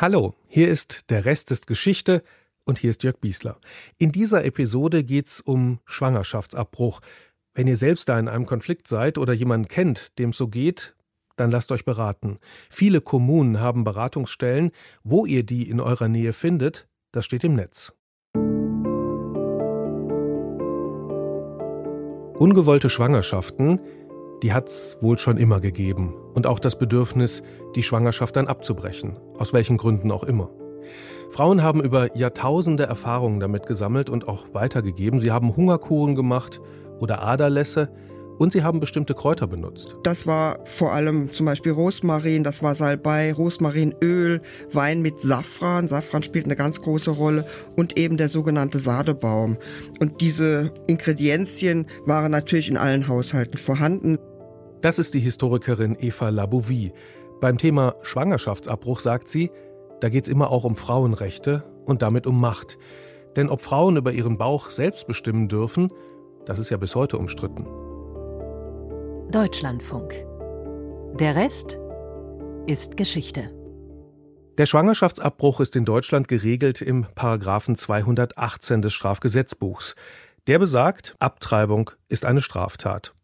Hallo, hier ist der Rest ist Geschichte und hier ist Jörg Biesler. In dieser Episode geht's um Schwangerschaftsabbruch. Wenn ihr selbst da in einem Konflikt seid oder jemanden kennt, dem es so geht, dann lasst euch beraten. Viele Kommunen haben Beratungsstellen. Wo ihr die in eurer Nähe findet, das steht im Netz. Ungewollte Schwangerschaften, die hat's wohl schon immer gegeben. Und auch das Bedürfnis, die Schwangerschaft dann abzubrechen. Aus welchen Gründen auch immer. Frauen haben über Jahrtausende Erfahrungen damit gesammelt und auch weitergegeben. Sie haben Hungerkuren gemacht oder Aderlässe und sie haben bestimmte Kräuter benutzt. Das war vor allem zum Beispiel Rosmarin, das war Salbei, Rosmarinöl, Wein mit Safran. Safran spielt eine ganz große Rolle und eben der sogenannte Sadebaum. Und diese Ingredienzien waren natürlich in allen Haushalten vorhanden. Das ist die Historikerin Eva Labouvie. Beim Thema Schwangerschaftsabbruch sagt sie, da geht es immer auch um Frauenrechte und damit um Macht. Denn ob Frauen über ihren Bauch selbst bestimmen dürfen, das ist ja bis heute umstritten. Deutschlandfunk. Der Rest ist Geschichte. Der Schwangerschaftsabbruch ist in Deutschland geregelt im Paragraphen 218 des Strafgesetzbuchs. Der besagt, Abtreibung ist eine Straftat.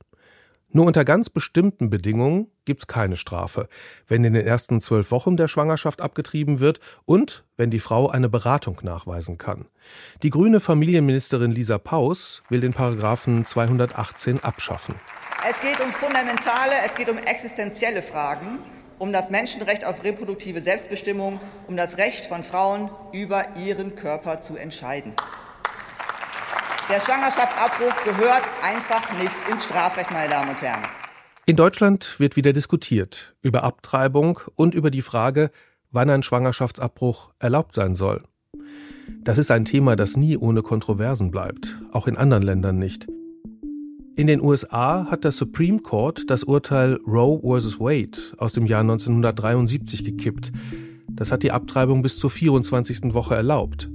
Nur unter ganz bestimmten Bedingungen gibt es keine Strafe, wenn in den ersten zwölf Wochen der Schwangerschaft abgetrieben wird und wenn die Frau eine Beratung nachweisen kann. Die grüne Familienministerin Lisa Paus will den Paragraphen 218 abschaffen. Es geht um fundamentale, es geht um existenzielle Fragen, um das Menschenrecht auf reproduktive Selbstbestimmung, um das Recht von Frauen über ihren Körper zu entscheiden. Der Schwangerschaftsabbruch gehört einfach nicht ins Strafrecht, meine Damen und Herren. In Deutschland wird wieder diskutiert über Abtreibung und über die Frage, wann ein Schwangerschaftsabbruch erlaubt sein soll. Das ist ein Thema, das nie ohne Kontroversen bleibt, auch in anderen Ländern nicht. In den USA hat der Supreme Court das Urteil Roe vs. Wade aus dem Jahr 1973 gekippt. Das hat die Abtreibung bis zur 24. Woche erlaubt.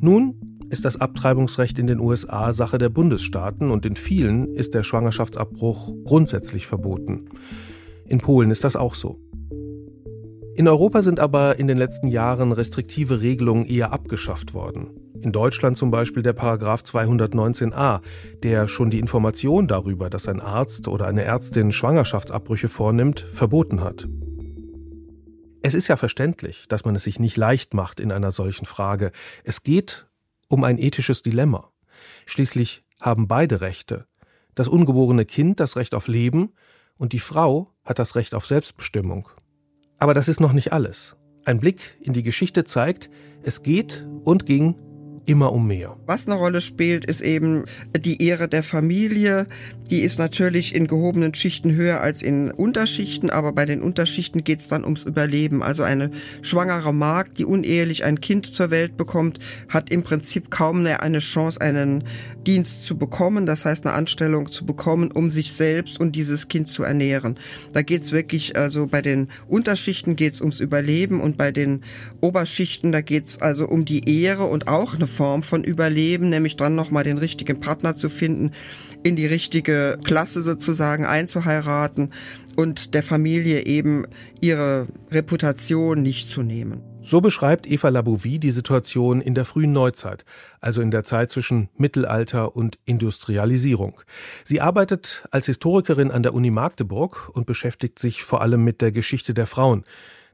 Nun ist das Abtreibungsrecht in den USA Sache der Bundesstaaten und in vielen ist der Schwangerschaftsabbruch grundsätzlich verboten. In Polen ist das auch so. In Europa sind aber in den letzten Jahren restriktive Regelungen eher abgeschafft worden. In Deutschland zum Beispiel der Paragraph 219a, der schon die Information darüber, dass ein Arzt oder eine Ärztin Schwangerschaftsabbrüche vornimmt, verboten hat. Es ist ja verständlich, dass man es sich nicht leicht macht in einer solchen Frage. Es geht um ein ethisches Dilemma. Schließlich haben beide Rechte. Das ungeborene Kind das Recht auf Leben und die Frau hat das Recht auf Selbstbestimmung. Aber das ist noch nicht alles. Ein Blick in die Geschichte zeigt, es geht und ging immer um mehr. Was eine Rolle spielt, ist eben die Ehre der Familie. Die ist natürlich in gehobenen Schichten höher als in Unterschichten, aber bei den Unterschichten geht es dann ums Überleben. Also eine schwangere Magd, die unehelich ein Kind zur Welt bekommt, hat im Prinzip kaum mehr eine Chance, einen Dienst zu bekommen, das heißt eine Anstellung zu bekommen, um sich selbst und dieses Kind zu ernähren. Da geht es wirklich, also bei den Unterschichten geht es ums Überleben und bei den Oberschichten, da geht es also um die Ehre und auch eine Form von Überleben, nämlich dann nochmal den richtigen Partner zu finden, in die richtige Klasse sozusagen einzuheiraten und der Familie eben ihre Reputation nicht zu nehmen. So beschreibt Eva Labouvie die Situation in der frühen Neuzeit, also in der Zeit zwischen Mittelalter und Industrialisierung. Sie arbeitet als Historikerin an der Uni Magdeburg und beschäftigt sich vor allem mit der Geschichte der Frauen.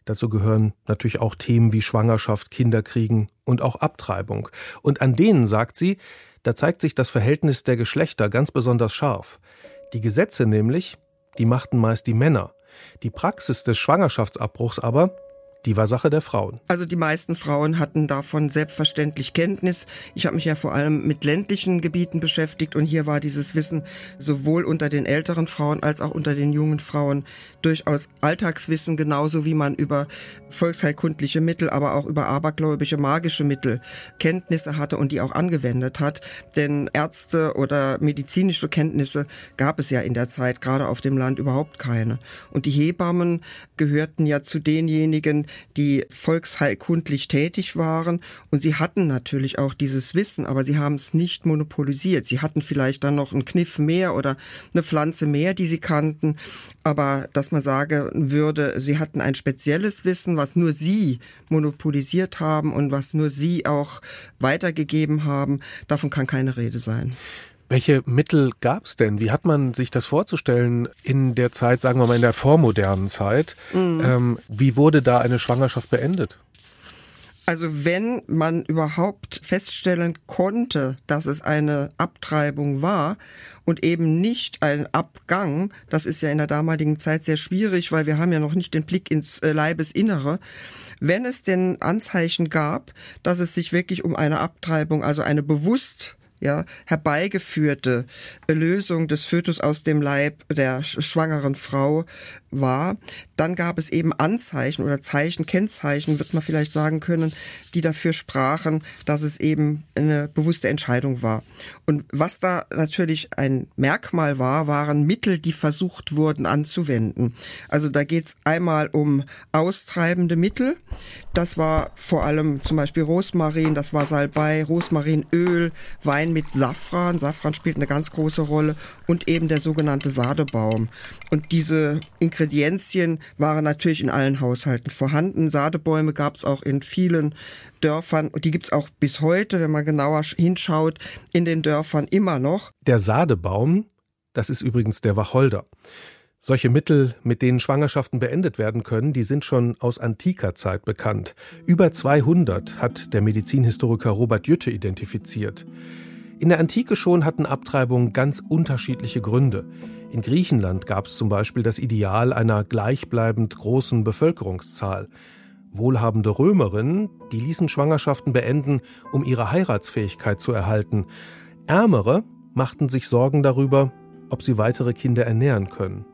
Dazu gehören natürlich auch Themen wie Schwangerschaft, Kinderkriegen und auch Abtreibung. Und an denen, sagt sie, da zeigt sich das Verhältnis der Geschlechter ganz besonders scharf. Die Gesetze nämlich, die machten meist die Männer. Die Praxis des Schwangerschaftsabbruchs aber, die war Sache der Frauen. Also die meisten Frauen hatten davon selbstverständlich Kenntnis. Ich habe mich ja vor allem mit ländlichen Gebieten beschäftigt und hier war dieses Wissen sowohl unter den älteren Frauen als auch unter den jungen Frauen durchaus Alltagswissen, genauso wie man über volksheilkundliche Mittel, aber auch über abergläubische magische Mittel Kenntnisse hatte und die auch angewendet hat. Denn Ärzte oder medizinische Kenntnisse gab es ja in der Zeit, gerade auf dem Land, überhaupt keine. Und die Hebammen gehörten ja zu denjenigen, die volksheilkundlich tätig waren. Und sie hatten natürlich auch dieses Wissen, aber sie haben es nicht monopolisiert. Sie hatten vielleicht dann noch einen Kniff mehr oder eine Pflanze mehr, die sie kannten. Aber dass man sagen würde, sie hatten ein spezielles Wissen, was nur sie monopolisiert haben und was nur sie auch weitergegeben haben, davon kann keine Rede sein. Welche Mittel gab es denn? Wie hat man sich das vorzustellen in der Zeit, sagen wir mal in der vormodernen Zeit? Mhm. Ähm, wie wurde da eine Schwangerschaft beendet? Also wenn man überhaupt feststellen konnte, dass es eine Abtreibung war und eben nicht ein Abgang, das ist ja in der damaligen Zeit sehr schwierig, weil wir haben ja noch nicht den Blick ins äh, Leibesinnere. Wenn es denn Anzeichen gab, dass es sich wirklich um eine Abtreibung, also eine bewusst ja, herbeigeführte Lösung des Fötus aus dem Leib der schwangeren Frau war. Dann gab es eben Anzeichen oder Zeichen, Kennzeichen, wird man vielleicht sagen können, die dafür sprachen, dass es eben eine bewusste Entscheidung war. Und was da natürlich ein Merkmal war, waren Mittel, die versucht wurden anzuwenden. Also da geht es einmal um austreibende Mittel. Das war vor allem zum Beispiel Rosmarin, das war Salbei, Rosmarinöl, Wein mit Safran. Safran spielt eine ganz große Rolle und eben der sogenannte Sadebaum. Und diese Ingredienzien waren natürlich in allen Haushalten vorhanden. Sadebäume gab es auch in vielen Dörfern die gibt es auch bis heute, wenn man genauer hinschaut, in den Dörfern immer noch. Der Sadebaum, das ist übrigens der Wacholder. Solche Mittel, mit denen Schwangerschaften beendet werden können, die sind schon aus antiker Zeit bekannt. Über 200 hat der Medizinhistoriker Robert Jütte identifiziert. In der Antike schon hatten Abtreibungen ganz unterschiedliche Gründe. In Griechenland gab es zum Beispiel das Ideal einer gleichbleibend großen Bevölkerungszahl. Wohlhabende Römerinnen, die ließen Schwangerschaften beenden, um ihre Heiratsfähigkeit zu erhalten. Ärmere machten sich Sorgen darüber, ob sie weitere Kinder ernähren können.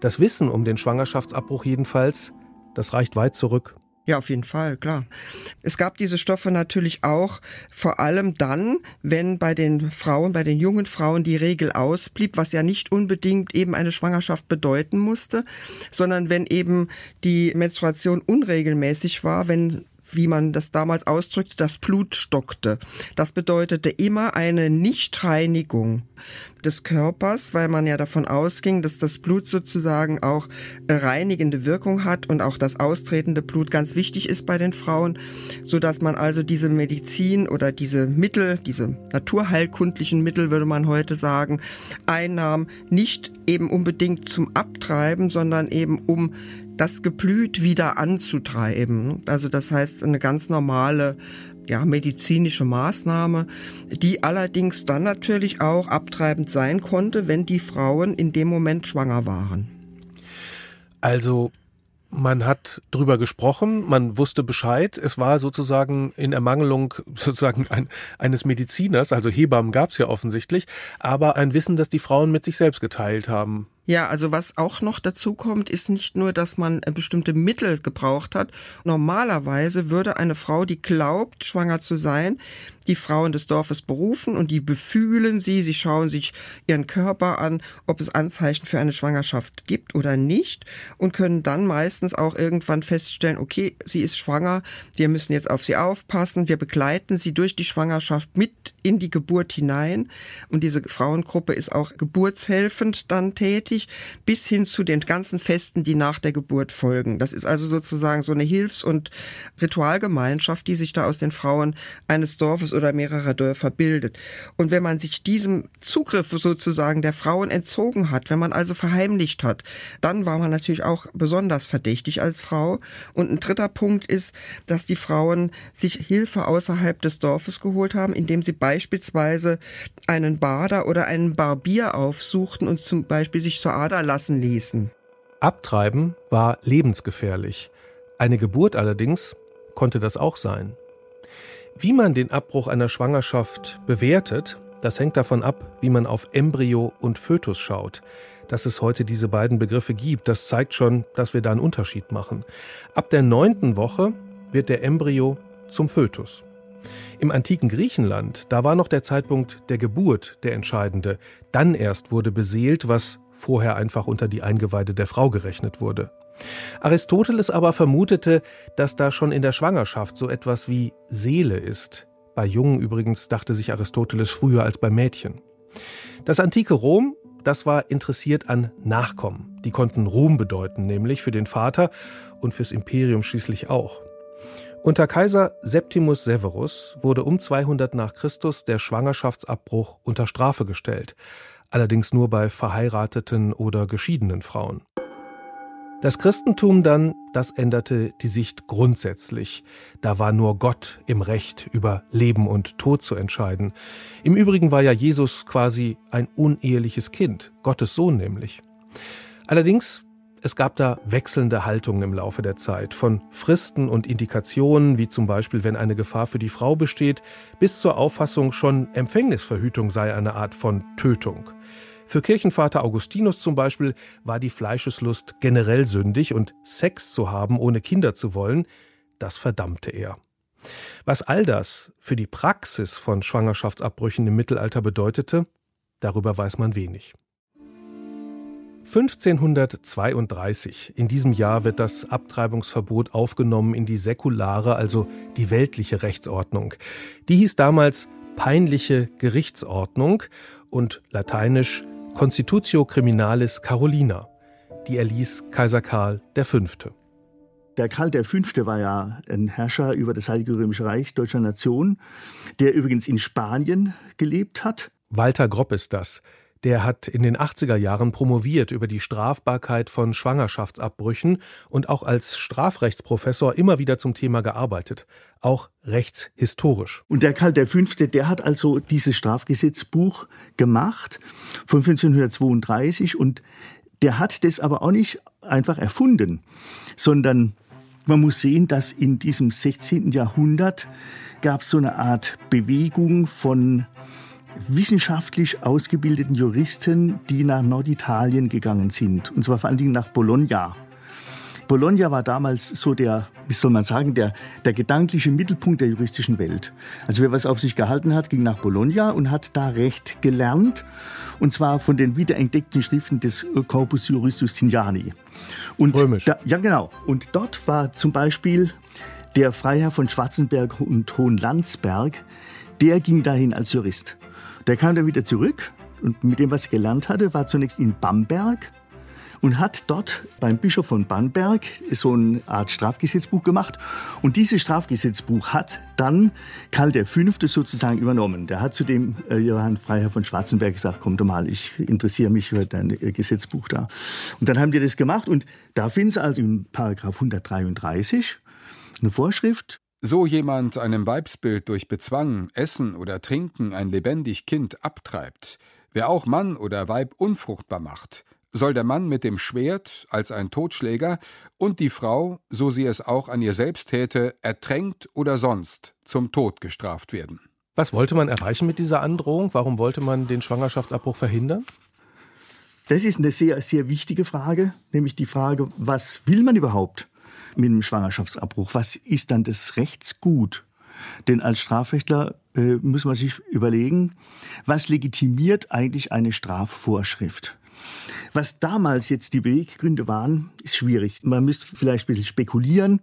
Das Wissen um den Schwangerschaftsabbruch jedenfalls, das reicht weit zurück. Ja, auf jeden Fall, klar. Es gab diese Stoffe natürlich auch vor allem dann, wenn bei den Frauen, bei den jungen Frauen die Regel ausblieb, was ja nicht unbedingt eben eine Schwangerschaft bedeuten musste, sondern wenn eben die Menstruation unregelmäßig war, wenn wie man das damals ausdrückte, das Blut stockte. Das bedeutete immer eine Nichtreinigung des Körpers, weil man ja davon ausging, dass das Blut sozusagen auch reinigende Wirkung hat und auch das austretende Blut ganz wichtig ist bei den Frauen, so dass man also diese Medizin oder diese Mittel, diese naturheilkundlichen Mittel würde man heute sagen, einnahm, nicht eben unbedingt zum Abtreiben, sondern eben um das Geblüt wieder anzutreiben. Also das heißt eine ganz normale ja, medizinische Maßnahme, die allerdings dann natürlich auch abtreibend sein konnte, wenn die Frauen in dem Moment schwanger waren. Also man hat drüber gesprochen, man wusste Bescheid. Es war sozusagen in Ermangelung sozusagen ein, eines Mediziners, also Hebammen gab es ja offensichtlich, aber ein Wissen, das die Frauen mit sich selbst geteilt haben. Ja, also was auch noch dazu kommt, ist nicht nur, dass man äh, bestimmte Mittel gebraucht hat. Normalerweise würde eine Frau, die glaubt, schwanger zu sein, die Frauen des Dorfes berufen und die befühlen sie, sie schauen sich ihren Körper an, ob es Anzeichen für eine Schwangerschaft gibt oder nicht und können dann meistens auch irgendwann feststellen, okay, sie ist schwanger, wir müssen jetzt auf sie aufpassen, wir begleiten sie durch die Schwangerschaft mit in die Geburt hinein und diese Frauengruppe ist auch geburtshelfend dann tätig, bis hin zu den ganzen Festen, die nach der Geburt folgen. Das ist also sozusagen so eine Hilfs- und Ritualgemeinschaft, die sich da aus den Frauen eines Dorfes Dorfes oder mehrerer Dörfer bildet. Und wenn man sich diesem Zugriff sozusagen der Frauen entzogen hat, wenn man also verheimlicht hat, dann war man natürlich auch besonders verdächtig als Frau. Und ein dritter Punkt ist, dass die Frauen sich Hilfe außerhalb des Dorfes geholt haben, indem sie beispielsweise einen Bader oder einen Barbier aufsuchten und zum Beispiel sich zur Ader lassen ließen. Abtreiben war lebensgefährlich. Eine Geburt allerdings konnte das auch sein. Wie man den Abbruch einer Schwangerschaft bewertet, das hängt davon ab, wie man auf Embryo und Fötus schaut. Dass es heute diese beiden Begriffe gibt, das zeigt schon, dass wir da einen Unterschied machen. Ab der neunten Woche wird der Embryo zum Fötus. Im antiken Griechenland, da war noch der Zeitpunkt der Geburt der entscheidende. Dann erst wurde beseelt, was vorher einfach unter die Eingeweide der Frau gerechnet wurde. Aristoteles aber vermutete, dass da schon in der Schwangerschaft so etwas wie Seele ist. Bei Jungen übrigens dachte sich Aristoteles früher als bei Mädchen. Das antike Rom, das war interessiert an Nachkommen. Die konnten Ruhm bedeuten, nämlich für den Vater und fürs Imperium schließlich auch. Unter Kaiser Septimus Severus wurde um 200 nach Christus der Schwangerschaftsabbruch unter Strafe gestellt, allerdings nur bei verheirateten oder geschiedenen Frauen. Das Christentum dann, das änderte die Sicht grundsätzlich. Da war nur Gott im Recht, über Leben und Tod zu entscheiden. Im Übrigen war ja Jesus quasi ein uneheliches Kind, Gottes Sohn nämlich. Allerdings, es gab da wechselnde Haltungen im Laufe der Zeit, von Fristen und Indikationen, wie zum Beispiel, wenn eine Gefahr für die Frau besteht, bis zur Auffassung, schon Empfängnisverhütung sei eine Art von Tötung. Für Kirchenvater Augustinus zum Beispiel war die Fleischeslust generell sündig und Sex zu haben, ohne Kinder zu wollen, das verdammte er. Was all das für die Praxis von Schwangerschaftsabbrüchen im Mittelalter bedeutete, darüber weiß man wenig. 1532, in diesem Jahr wird das Abtreibungsverbot aufgenommen in die säkulare, also die weltliche Rechtsordnung. Die hieß damals peinliche Gerichtsordnung und lateinisch Constitutio Criminalis Carolina, die erließ Kaiser Karl V. Der Karl V. war ja ein Herrscher über das Heilige Römische Reich deutscher Nation, der übrigens in Spanien gelebt hat. Walter Gropp ist das. Der hat in den 80er Jahren promoviert über die Strafbarkeit von Schwangerschaftsabbrüchen und auch als Strafrechtsprofessor immer wieder zum Thema gearbeitet, auch rechtshistorisch. Und der Karl V., der hat also dieses Strafgesetzbuch gemacht von 1532 und der hat das aber auch nicht einfach erfunden, sondern man muss sehen, dass in diesem 16. Jahrhundert gab es so eine Art Bewegung von wissenschaftlich ausgebildeten Juristen, die nach Norditalien gegangen sind. Und zwar vor allen Dingen nach Bologna. Bologna war damals so der, wie soll man sagen, der, der gedankliche Mittelpunkt der juristischen Welt. Also wer was auf sich gehalten hat, ging nach Bologna und hat da Recht gelernt. Und zwar von den wiederentdeckten Schriften des Corpus Juris Justiniani. Und Römisch. Da, ja, genau. Und dort war zum Beispiel der Freiherr von Schwarzenberg und Hohenlandsberg, der ging dahin als Jurist. Der kam dann wieder zurück und mit dem, was er gelernt hatte, war zunächst in Bamberg und hat dort beim Bischof von Bamberg so eine Art Strafgesetzbuch gemacht. Und dieses Strafgesetzbuch hat dann Karl V. sozusagen übernommen. Der hat zu dem äh, Johann Freiherr von Schwarzenberg gesagt, komm doch mal, ich interessiere mich für dein äh, Gesetzbuch da. Und dann haben die das gemacht und da finden Sie also im Paragraph 133 eine Vorschrift, so jemand einem Weibsbild durch Bezwang, Essen oder Trinken ein lebendig Kind abtreibt, wer auch Mann oder Weib unfruchtbar macht, soll der Mann mit dem Schwert als ein Totschläger und die Frau, so sie es auch an ihr selbst täte, ertränkt oder sonst zum Tod gestraft werden. Was wollte man erreichen mit dieser Androhung? Warum wollte man den Schwangerschaftsabbruch verhindern? Das ist eine sehr, sehr wichtige Frage, nämlich die Frage, was will man überhaupt? Mit dem Schwangerschaftsabbruch. Was ist dann das Rechtsgut? Denn als Strafrechtler äh, muss man sich überlegen, was legitimiert eigentlich eine Strafvorschrift? Was damals jetzt die Beweggründe waren, ist schwierig. Man müsste vielleicht ein bisschen spekulieren.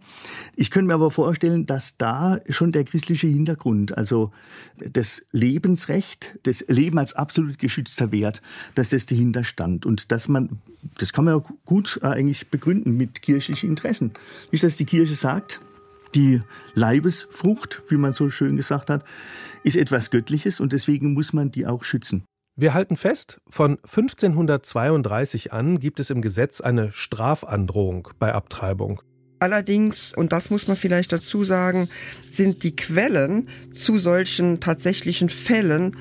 Ich könnte mir aber vorstellen, dass da schon der christliche Hintergrund, also das Lebensrecht, das Leben als absolut geschützter Wert, dass das dahinter stand. Und dass man, das kann man ja gut eigentlich begründen mit kirchlichen Interessen. Nicht, dass die Kirche sagt, die Leibesfrucht, wie man so schön gesagt hat, ist etwas Göttliches und deswegen muss man die auch schützen. Wir halten fest, von 1532 an gibt es im Gesetz eine Strafandrohung bei Abtreibung. Allerdings, und das muss man vielleicht dazu sagen, sind die Quellen zu solchen tatsächlichen Fällen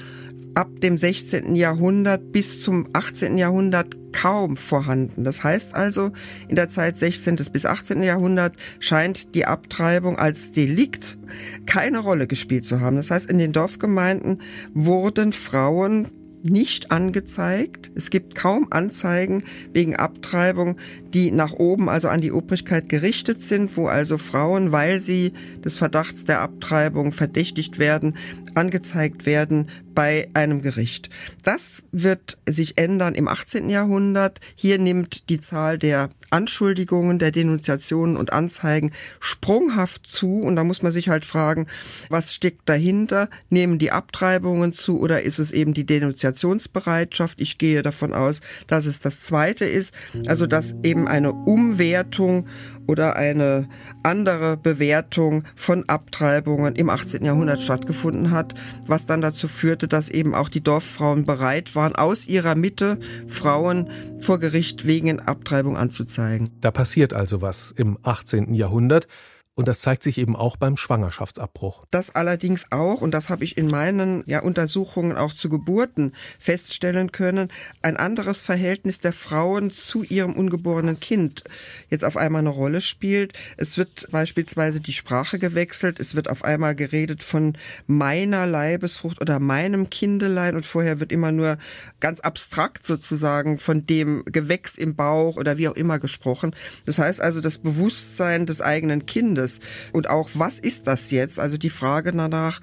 ab dem 16. Jahrhundert bis zum 18. Jahrhundert kaum vorhanden. Das heißt also, in der Zeit 16. bis 18. Jahrhundert scheint die Abtreibung als Delikt keine Rolle gespielt zu haben. Das heißt, in den Dorfgemeinden wurden Frauen nicht angezeigt. Es gibt kaum Anzeigen wegen Abtreibung, die nach oben, also an die Obrigkeit gerichtet sind, wo also Frauen, weil sie des Verdachts der Abtreibung verdächtigt werden, angezeigt werden bei einem Gericht. Das wird sich ändern im 18. Jahrhundert. Hier nimmt die Zahl der Anschuldigungen, der Denunziationen und Anzeigen sprunghaft zu. Und da muss man sich halt fragen, was steckt dahinter? Nehmen die Abtreibungen zu oder ist es eben die Denunziationsbereitschaft? Ich gehe davon aus, dass es das Zweite ist. Also, dass eben eine Umwertung oder eine andere Bewertung von Abtreibungen im 18. Jahrhundert stattgefunden hat, was dann dazu führte, dass eben auch die Dorffrauen bereit waren, aus ihrer Mitte Frauen vor Gericht wegen Abtreibung anzuzeigen. Da passiert also was im 18. Jahrhundert. Und das zeigt sich eben auch beim Schwangerschaftsabbruch. Das allerdings auch, und das habe ich in meinen ja, Untersuchungen auch zu Geburten feststellen können, ein anderes Verhältnis der Frauen zu ihrem ungeborenen Kind jetzt auf einmal eine Rolle spielt. Es wird beispielsweise die Sprache gewechselt, es wird auf einmal geredet von meiner Leibesfrucht oder meinem Kindelein und vorher wird immer nur ganz abstrakt sozusagen von dem Gewächs im Bauch oder wie auch immer gesprochen. Das heißt also, das Bewusstsein des eigenen Kindes Lebens. Und auch, was ist das jetzt? Also die Frage danach,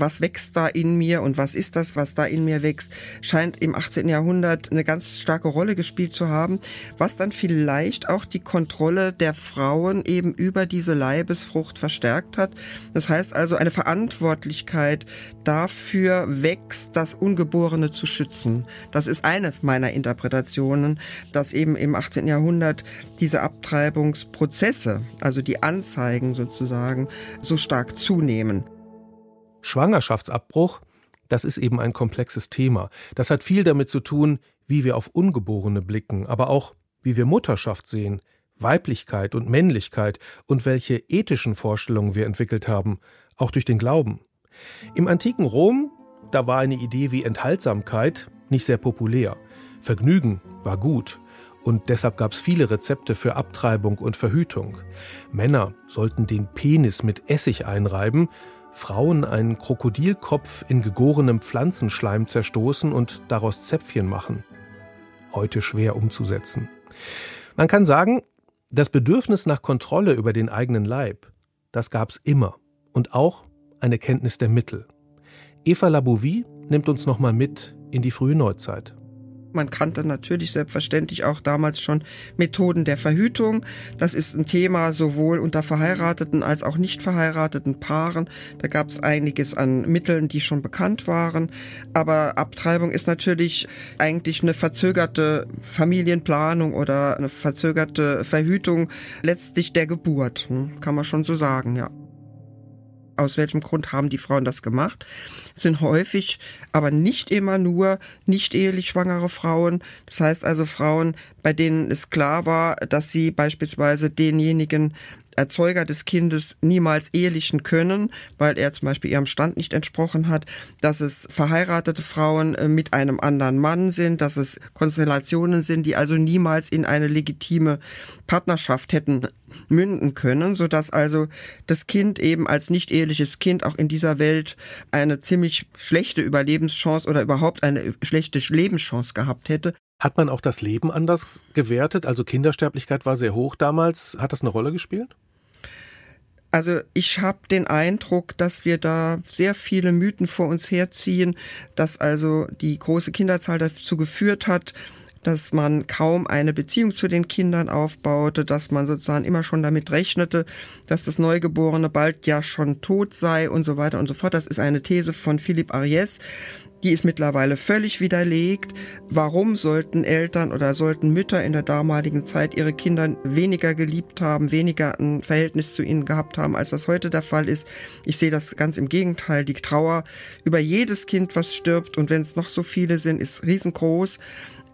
was wächst da in mir und was ist das, was da in mir wächst, scheint im 18. Jahrhundert eine ganz starke Rolle gespielt zu haben, was dann vielleicht auch die Kontrolle der Frauen eben über diese Leibesfrucht verstärkt hat. Das heißt also, eine Verantwortlichkeit dafür wächst, das Ungeborene zu schützen. Das ist eine meiner Interpretationen, dass eben im 18. Jahrhundert diese Abtreibungsprozesse, also die Anzeigen, sozusagen so stark zunehmen. Schwangerschaftsabbruch, das ist eben ein komplexes Thema. Das hat viel damit zu tun, wie wir auf Ungeborene blicken, aber auch wie wir Mutterschaft sehen, Weiblichkeit und Männlichkeit und welche ethischen Vorstellungen wir entwickelt haben, auch durch den Glauben. Im antiken Rom, da war eine Idee wie Enthaltsamkeit nicht sehr populär. Vergnügen war gut, und deshalb gab es viele Rezepte für Abtreibung und Verhütung. Männer sollten den Penis mit Essig einreiben, Frauen einen Krokodilkopf in gegorenem Pflanzenschleim zerstoßen und daraus Zäpfchen machen. Heute schwer umzusetzen. Man kann sagen, das Bedürfnis nach Kontrolle über den eigenen Leib, das gab es immer und auch eine Kenntnis der Mittel. Eva Labouvie nimmt uns nochmal mit in die frühe Neuzeit. Man kannte natürlich selbstverständlich auch damals schon Methoden der Verhütung. Das ist ein Thema sowohl unter verheirateten als auch nicht verheirateten Paaren. Da gab es einiges an Mitteln, die schon bekannt waren. Aber Abtreibung ist natürlich eigentlich eine verzögerte Familienplanung oder eine verzögerte Verhütung letztlich der Geburt. Hm, kann man schon so sagen, ja aus welchem Grund haben die Frauen das gemacht, sind häufig, aber nicht immer nur nicht ehelich schwangere Frauen. Das heißt also Frauen, bei denen es klar war, dass sie beispielsweise denjenigen Erzeuger des Kindes niemals ehelichen können, weil er zum Beispiel ihrem Stand nicht entsprochen hat, dass es verheiratete Frauen äh, mit einem anderen Mann sind, dass es Konstellationen sind, die also niemals in eine legitime Partnerschaft hätten münden können, so dass also das Kind eben als nicht eheliches Kind auch in dieser Welt eine ziemlich schlechte Überlebenschance oder überhaupt eine schlechte Lebenschance gehabt hätte. Hat man auch das Leben anders gewertet? Also Kindersterblichkeit war sehr hoch damals. Hat das eine Rolle gespielt? Also ich habe den Eindruck, dass wir da sehr viele Mythen vor uns herziehen, dass also die große Kinderzahl dazu geführt hat, dass man kaum eine Beziehung zu den Kindern aufbaute, dass man sozusagen immer schon damit rechnete, dass das Neugeborene bald ja schon tot sei und so weiter und so fort. Das ist eine These von Philipp Ariès. Die ist mittlerweile völlig widerlegt. Warum sollten Eltern oder sollten Mütter in der damaligen Zeit ihre Kinder weniger geliebt haben, weniger ein Verhältnis zu ihnen gehabt haben, als das heute der Fall ist? Ich sehe das ganz im Gegenteil. Die Trauer über jedes Kind, was stirbt, und wenn es noch so viele sind, ist riesengroß.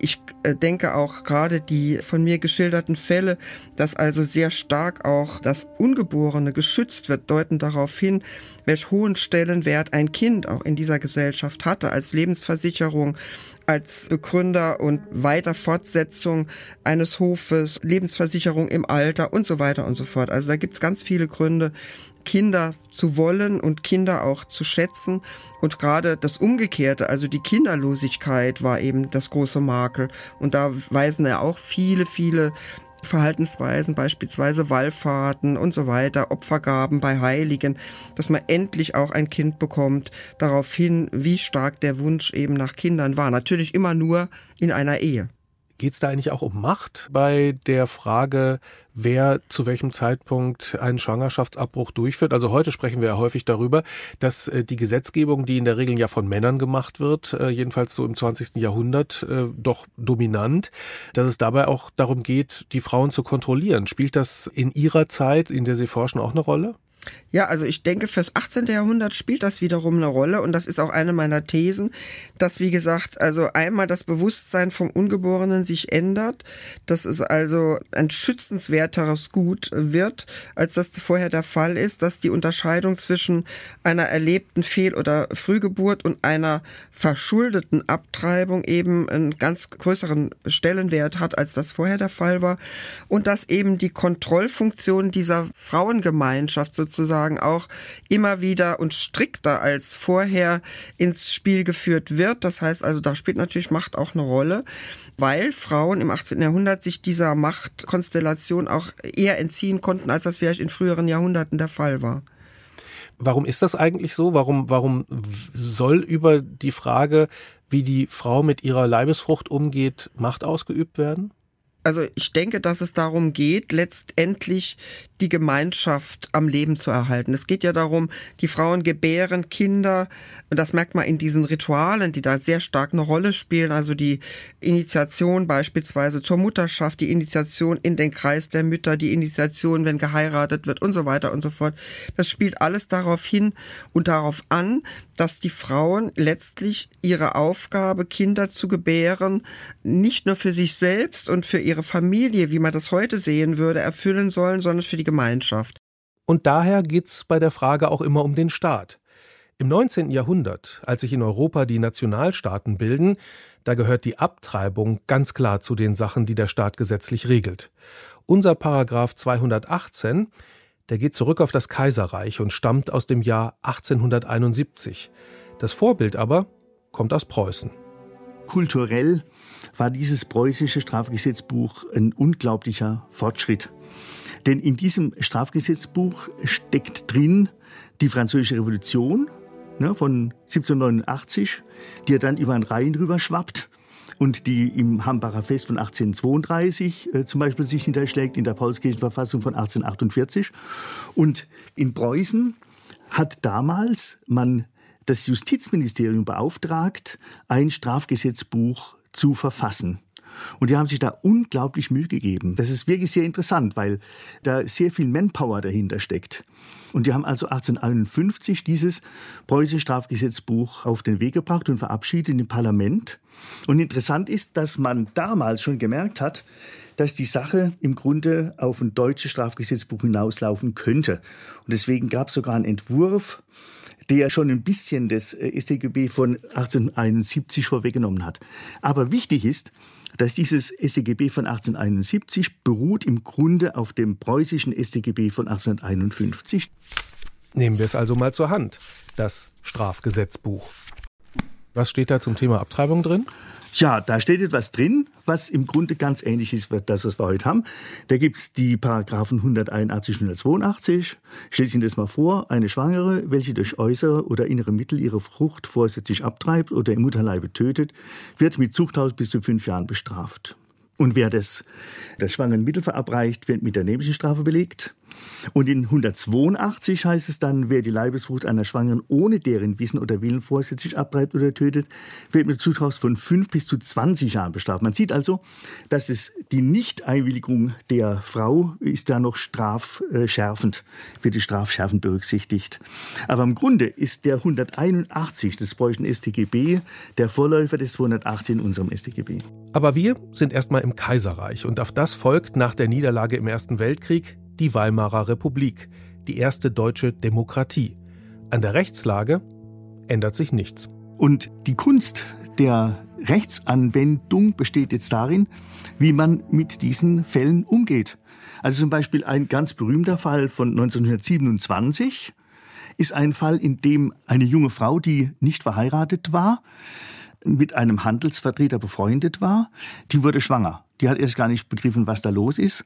Ich äh, denke auch gerade die von mir geschilderten Fälle, dass also sehr stark auch das Ungeborene geschützt wird, deuten darauf hin, welch hohen Stellenwert ein Kind auch in dieser Gesellschaft hatte als Lebensversicherung, als Begründer und weiter Fortsetzung eines Hofes, Lebensversicherung im Alter und so weiter und so fort. Also da gibt's ganz viele Gründe, Kinder zu wollen und Kinder auch zu schätzen. Und gerade das Umgekehrte, also die Kinderlosigkeit war eben das große Makel. Und da weisen ja auch viele, viele Verhaltensweisen, beispielsweise Wallfahrten und so weiter, Opfergaben bei Heiligen, dass man endlich auch ein Kind bekommt, darauf hin, wie stark der Wunsch eben nach Kindern war. Natürlich immer nur in einer Ehe. Geht es da eigentlich auch um Macht bei der Frage, wer zu welchem Zeitpunkt einen Schwangerschaftsabbruch durchführt? Also heute sprechen wir ja häufig darüber, dass äh, die Gesetzgebung, die in der Regel ja von Männern gemacht wird, äh, jedenfalls so im 20. Jahrhundert, äh, doch dominant, dass es dabei auch darum geht, die Frauen zu kontrollieren. Spielt das in Ihrer Zeit, in der Sie forschen, auch eine Rolle? Ja, also ich denke, fürs 18. Jahrhundert spielt das wiederum eine Rolle und das ist auch eine meiner Thesen, dass, wie gesagt, also einmal das Bewusstsein vom Ungeborenen sich ändert, dass es also ein schützenswerteres Gut wird, als das vorher der Fall ist, dass die Unterscheidung zwischen einer erlebten Fehl- oder Frühgeburt und einer verschuldeten Abtreibung eben einen ganz größeren Stellenwert hat, als das vorher der Fall war und dass eben die Kontrollfunktion dieser Frauengemeinschaft sozusagen sozusagen auch immer wieder und strikter als vorher ins Spiel geführt wird. Das heißt also, da spielt natürlich Macht auch eine Rolle, weil Frauen im 18. Jahrhundert sich dieser Machtkonstellation auch eher entziehen konnten, als das vielleicht in früheren Jahrhunderten der Fall war. Warum ist das eigentlich so? Warum, warum soll über die Frage, wie die Frau mit ihrer Leibesfrucht umgeht, Macht ausgeübt werden? Also ich denke, dass es darum geht, letztendlich die Gemeinschaft am Leben zu erhalten. Es geht ja darum, die Frauen gebären Kinder, und das merkt man in diesen Ritualen, die da sehr stark eine Rolle spielen, also die Initiation beispielsweise zur Mutterschaft, die Initiation in den Kreis der Mütter, die Initiation, wenn geheiratet wird und so weiter und so fort. Das spielt alles darauf hin und darauf an, dass die Frauen letztlich ihre Aufgabe, Kinder zu gebären, nicht nur für sich selbst und für ihre Familie, wie man das heute sehen würde, erfüllen sollen, sondern für die Gemeinschaft. Und daher geht's bei der Frage auch immer um den Staat. Im 19. Jahrhundert, als sich in Europa die Nationalstaaten bilden, da gehört die Abtreibung ganz klar zu den Sachen, die der Staat gesetzlich regelt. Unser Paragraph 218, der geht zurück auf das Kaiserreich und stammt aus dem Jahr 1871. Das Vorbild aber kommt aus Preußen. Kulturell war dieses preußische Strafgesetzbuch ein unglaublicher Fortschritt. Denn in diesem Strafgesetzbuch steckt drin die Französische Revolution ne, von 1789, die ja dann über den Rhein rüber schwappt und die im Hambacher Fest von 1832 äh, zum Beispiel sich niederschlägt in der Paulskirchenverfassung von 1848. Und in Preußen hat damals man das Justizministerium beauftragt, ein Strafgesetzbuch zu verfassen. Und die haben sich da unglaublich Mühe gegeben. Das ist wirklich sehr interessant, weil da sehr viel Manpower dahinter steckt. Und die haben also 1851 dieses preußische Strafgesetzbuch auf den Weg gebracht und verabschiedet im Parlament. Und interessant ist, dass man damals schon gemerkt hat, dass die Sache im Grunde auf ein deutsches Strafgesetzbuch hinauslaufen könnte. Und deswegen gab es sogar einen Entwurf, der schon ein bisschen das äh, StGB von 1871 vorweggenommen hat. Aber wichtig ist, dass dieses StGB von 1871 beruht im Grunde auf dem preußischen StGB von 1851. Nehmen wir es also mal zur Hand, das Strafgesetzbuch. Was steht da zum Thema Abtreibung drin? Ja, da steht etwas drin, was im Grunde ganz ähnlich ist, das, was wir heute haben. Da gibt's die Paragraphen 181 und 182. Ich lese Ihnen das mal vor. Eine Schwangere, welche durch äußere oder innere Mittel ihre Frucht vorsätzlich abtreibt oder im Mutterleibe tötet, wird mit Zuchthaus bis zu fünf Jahren bestraft. Und wer das, das schwangeren Mittel verabreicht, wird mit der nämlichen Strafe belegt. Und in 182 heißt es dann, wer die Leibesfrucht einer Schwangeren ohne deren Wissen oder Willen vorsätzlich abtreibt oder tötet, wird mit Zutraus von 5 bis zu 20 Jahren bestraft. Man sieht also, dass es die Nichteinwilligung der Frau ist da noch strafschärfend, wird die strafschärfend berücksichtigt. Aber im Grunde ist der 181 des preußischen StGB der Vorläufer des 218 in unserem StGB. Aber wir sind erstmal im Kaiserreich und auf das folgt nach der Niederlage im Ersten Weltkrieg die Weimarer Republik, die erste deutsche Demokratie. An der Rechtslage ändert sich nichts. Und die Kunst der Rechtsanwendung besteht jetzt darin, wie man mit diesen Fällen umgeht. Also zum Beispiel ein ganz berühmter Fall von 1927 ist ein Fall, in dem eine junge Frau, die nicht verheiratet war, mit einem Handelsvertreter befreundet war, die wurde schwanger. Die hat erst gar nicht begriffen, was da los ist.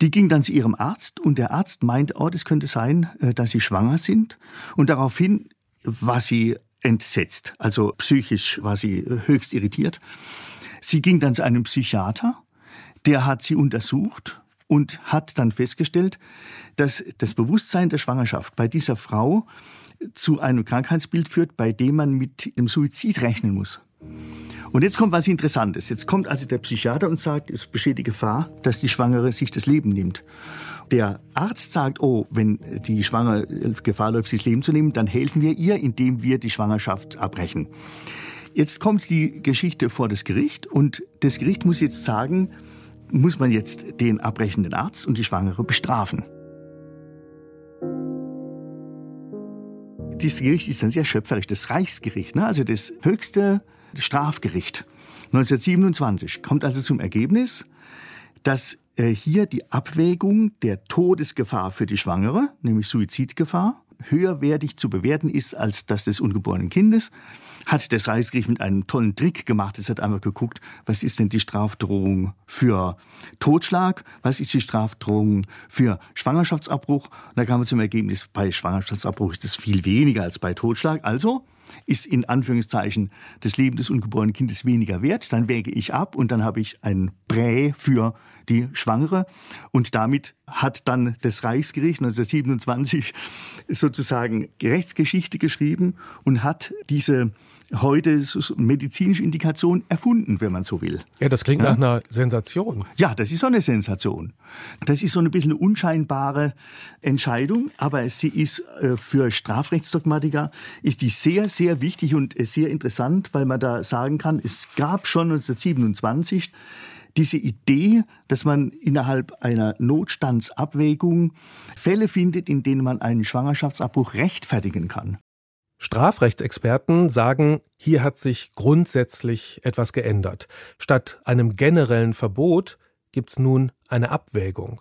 Die ging dann zu ihrem Arzt und der Arzt meint, oh, das könnte sein, äh, dass sie schwanger sind. Und daraufhin war sie entsetzt, also psychisch war sie höchst irritiert. Sie ging dann zu einem Psychiater, der hat sie untersucht und hat dann festgestellt, dass das Bewusstsein der Schwangerschaft bei dieser Frau zu einem Krankheitsbild führt, bei dem man mit dem Suizid rechnen muss. Und jetzt kommt was Interessantes. Jetzt kommt also der Psychiater und sagt, es besteht die Gefahr, dass die Schwangere sich das Leben nimmt. Der Arzt sagt, oh, wenn die Schwangere Gefahr läuft, sich das Leben zu nehmen, dann helfen wir ihr, indem wir die Schwangerschaft abbrechen. Jetzt kommt die Geschichte vor das Gericht und das Gericht muss jetzt sagen, muss man jetzt den abbrechenden Arzt und die Schwangere bestrafen. Dieses Gericht ist dann sehr schöpferisch, das Reichsgericht, ne? also das höchste Strafgericht 1927 kommt also zum Ergebnis, dass äh, hier die Abwägung der Todesgefahr für die Schwangere, nämlich Suizidgefahr, höherwertig zu bewerten ist als das des ungeborenen Kindes hat das Reichsgericht mit einem tollen Trick gemacht. Es hat einfach geguckt, was ist denn die Strafdrohung für Totschlag, was ist die Strafdrohung für Schwangerschaftsabbruch. Und da kam man zum Ergebnis, bei Schwangerschaftsabbruch ist es viel weniger als bei Totschlag. Also ist in Anführungszeichen das Leben des ungeborenen Kindes weniger wert, dann wäge ich ab und dann habe ich ein Prä für die Schwangere. Und damit hat dann das Reichsgericht 1927 sozusagen Rechtsgeschichte geschrieben und hat diese heute medizinische Indikation erfunden, wenn man so will. Ja, das klingt ja? nach einer Sensation. Ja, das ist so eine Sensation. Das ist so ein bisschen eine unscheinbare Entscheidung, aber sie ist äh, für Strafrechtsdogmatiker ist die sehr, sehr wichtig und sehr interessant, weil man da sagen kann, es gab schon 1927 diese Idee, dass man innerhalb einer Notstandsabwägung Fälle findet, in denen man einen Schwangerschaftsabbruch rechtfertigen kann. Strafrechtsexperten sagen, hier hat sich grundsätzlich etwas geändert. Statt einem generellen Verbot gibt's nun eine Abwägung.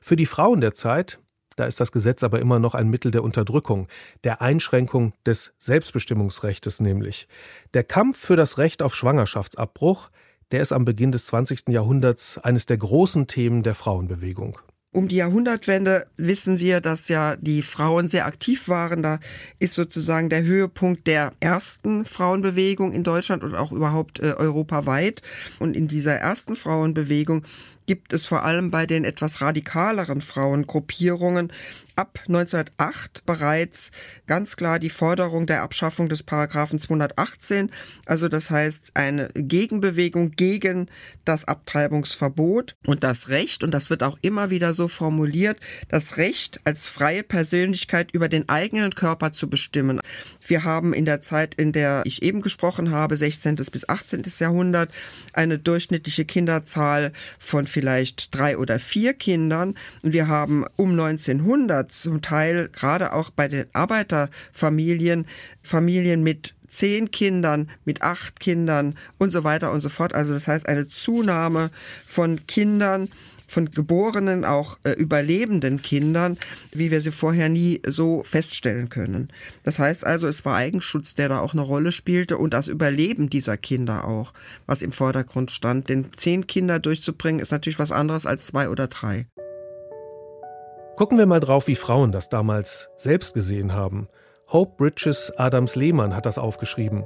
Für die Frauen der Zeit, da ist das Gesetz aber immer noch ein Mittel der Unterdrückung, der Einschränkung des Selbstbestimmungsrechtes nämlich. Der Kampf für das Recht auf Schwangerschaftsabbruch, der ist am Beginn des 20. Jahrhunderts eines der großen Themen der Frauenbewegung. Um die Jahrhundertwende wissen wir, dass ja die Frauen sehr aktiv waren. Da ist sozusagen der Höhepunkt der ersten Frauenbewegung in Deutschland und auch überhaupt äh, europaweit. Und in dieser ersten Frauenbewegung gibt es vor allem bei den etwas radikaleren Frauengruppierungen ab 1908 bereits ganz klar die Forderung der Abschaffung des Paragraphen 218, also das heißt eine Gegenbewegung gegen das Abtreibungsverbot und das Recht, und das wird auch immer wieder so formuliert, das Recht als freie Persönlichkeit über den eigenen Körper zu bestimmen. Wir haben in der Zeit, in der ich eben gesprochen habe, 16. bis 18. Jahrhundert, eine durchschnittliche Kinderzahl von vielleicht drei oder vier Kindern. Und wir haben um 1900 zum Teil gerade auch bei den Arbeiterfamilien, Familien mit zehn Kindern, mit acht Kindern und so weiter und so fort. Also das heißt eine Zunahme von Kindern, von geborenen, auch äh, überlebenden Kindern, wie wir sie vorher nie so feststellen können. Das heißt also, es war Eigenschutz, der da auch eine Rolle spielte und das Überleben dieser Kinder auch, was im Vordergrund stand. Denn zehn Kinder durchzubringen, ist natürlich was anderes als zwei oder drei. Gucken wir mal drauf, wie Frauen das damals selbst gesehen haben. Hope Bridges Adams Lehmann hat das aufgeschrieben.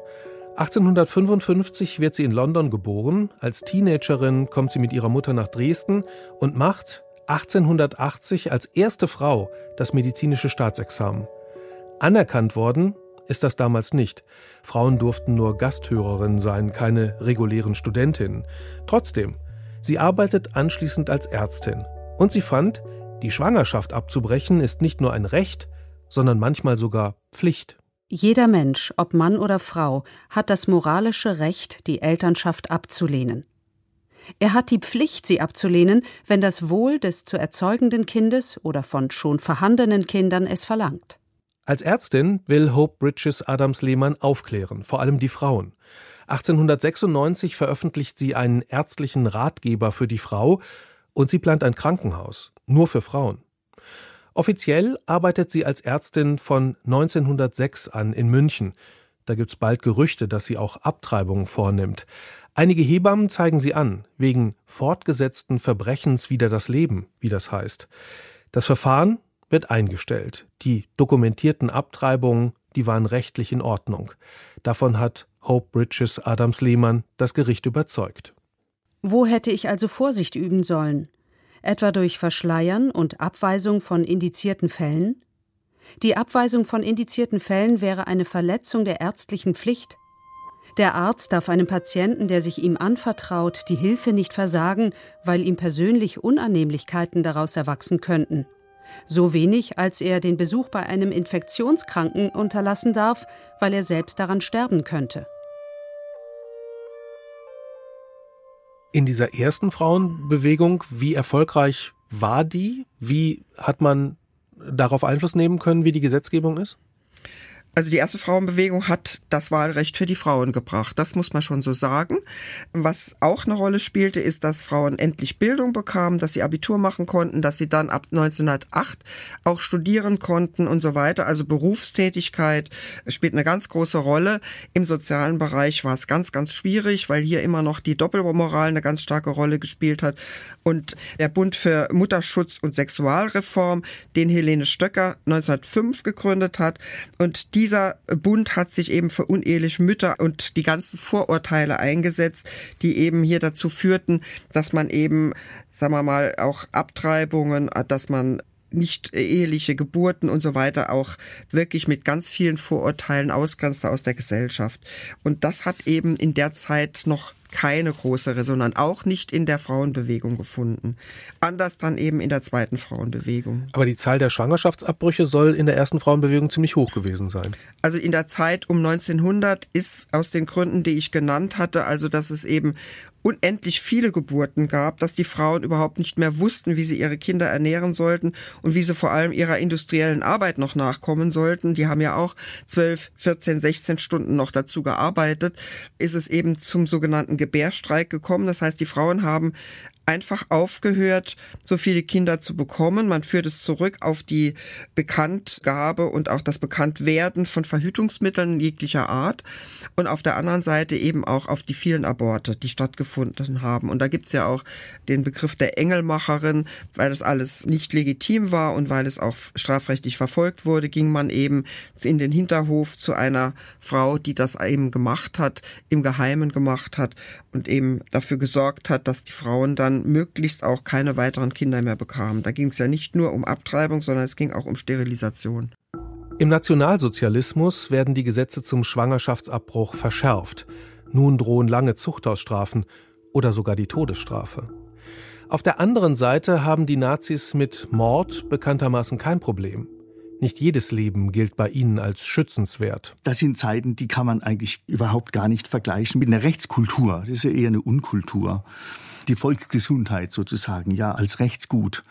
1855 wird sie in London geboren. Als Teenagerin kommt sie mit ihrer Mutter nach Dresden und macht 1880 als erste Frau das medizinische Staatsexamen. Anerkannt worden ist das damals nicht. Frauen durften nur Gasthörerinnen sein, keine regulären Studentinnen. Trotzdem, sie arbeitet anschließend als Ärztin. Und sie fand, die Schwangerschaft abzubrechen ist nicht nur ein Recht, sondern manchmal sogar Pflicht. Jeder Mensch, ob Mann oder Frau, hat das moralische Recht, die Elternschaft abzulehnen. Er hat die Pflicht, sie abzulehnen, wenn das Wohl des zu erzeugenden Kindes oder von schon vorhandenen Kindern es verlangt. Als Ärztin will Hope Bridges Adams Lehmann aufklären, vor allem die Frauen. 1896 veröffentlicht sie einen ärztlichen Ratgeber für die Frau und sie plant ein Krankenhaus, nur für Frauen. Offiziell arbeitet sie als Ärztin von 1906 an in München. Da gibt's bald Gerüchte, dass sie auch Abtreibungen vornimmt. Einige Hebammen zeigen sie an, wegen fortgesetzten Verbrechens wider das Leben, wie das heißt. Das Verfahren wird eingestellt. Die dokumentierten Abtreibungen die waren rechtlich in Ordnung. Davon hat Hope Bridges Adams Lehmann das Gericht überzeugt. Wo hätte ich also Vorsicht üben sollen? Etwa durch Verschleiern und Abweisung von indizierten Fällen? Die Abweisung von indizierten Fällen wäre eine Verletzung der ärztlichen Pflicht. Der Arzt darf einem Patienten, der sich ihm anvertraut, die Hilfe nicht versagen, weil ihm persönlich Unannehmlichkeiten daraus erwachsen könnten. So wenig, als er den Besuch bei einem Infektionskranken unterlassen darf, weil er selbst daran sterben könnte. In dieser ersten Frauenbewegung, wie erfolgreich war die? Wie hat man darauf Einfluss nehmen können, wie die Gesetzgebung ist? Also die erste Frauenbewegung hat das Wahlrecht für die Frauen gebracht. Das muss man schon so sagen. Was auch eine Rolle spielte, ist, dass Frauen endlich Bildung bekamen, dass sie Abitur machen konnten, dass sie dann ab 1908 auch studieren konnten und so weiter. Also Berufstätigkeit spielt eine ganz große Rolle. Im sozialen Bereich war es ganz, ganz schwierig, weil hier immer noch die Doppelmoral eine ganz starke Rolle gespielt hat. Und der Bund für Mutterschutz und Sexualreform, den Helene Stöcker 1905 gegründet hat und die dieser Bund hat sich eben für uneheliche Mütter und die ganzen Vorurteile eingesetzt, die eben hier dazu führten, dass man eben, sagen wir mal, auch Abtreibungen, dass man nicht eheliche Geburten und so weiter auch wirklich mit ganz vielen Vorurteilen ausgrenzte aus der Gesellschaft. Und das hat eben in der Zeit noch keine große Resonanz, auch nicht in der Frauenbewegung gefunden. Anders dann eben in der zweiten Frauenbewegung. Aber die Zahl der Schwangerschaftsabbrüche soll in der ersten Frauenbewegung ziemlich hoch gewesen sein. Also in der Zeit um 1900 ist aus den Gründen, die ich genannt hatte, also dass es eben unendlich viele Geburten gab, dass die Frauen überhaupt nicht mehr wussten, wie sie ihre Kinder ernähren sollten und wie sie vor allem ihrer industriellen Arbeit noch nachkommen sollten. Die haben ja auch 12, 14, 16 Stunden noch dazu gearbeitet. Ist es eben zum sogenannten Gebärstreik gekommen. Das heißt, die Frauen haben einfach aufgehört, so viele Kinder zu bekommen. Man führt es zurück auf die Bekanntgabe und auch das Bekanntwerden von Verhütungsmitteln jeglicher Art und auf der anderen Seite eben auch auf die vielen Aborte, die stattgefunden haben. Und da gibt's ja auch den Begriff der Engelmacherin, weil das alles nicht legitim war und weil es auch strafrechtlich verfolgt wurde, ging man eben in den Hinterhof zu einer Frau, die das eben gemacht hat, im Geheimen gemacht hat und eben dafür gesorgt hat, dass die Frauen dann möglichst auch keine weiteren Kinder mehr bekamen. Da ging es ja nicht nur um Abtreibung, sondern es ging auch um Sterilisation. Im Nationalsozialismus werden die Gesetze zum Schwangerschaftsabbruch verschärft. Nun drohen lange Zuchthausstrafen oder sogar die Todesstrafe. Auf der anderen Seite haben die Nazis mit Mord bekanntermaßen kein Problem. Nicht jedes Leben gilt bei ihnen als schützenswert. Das sind Zeiten, die kann man eigentlich überhaupt gar nicht vergleichen mit einer Rechtskultur. Das ist ja eher eine Unkultur die Volksgesundheit sozusagen, ja, als Rechtsgut.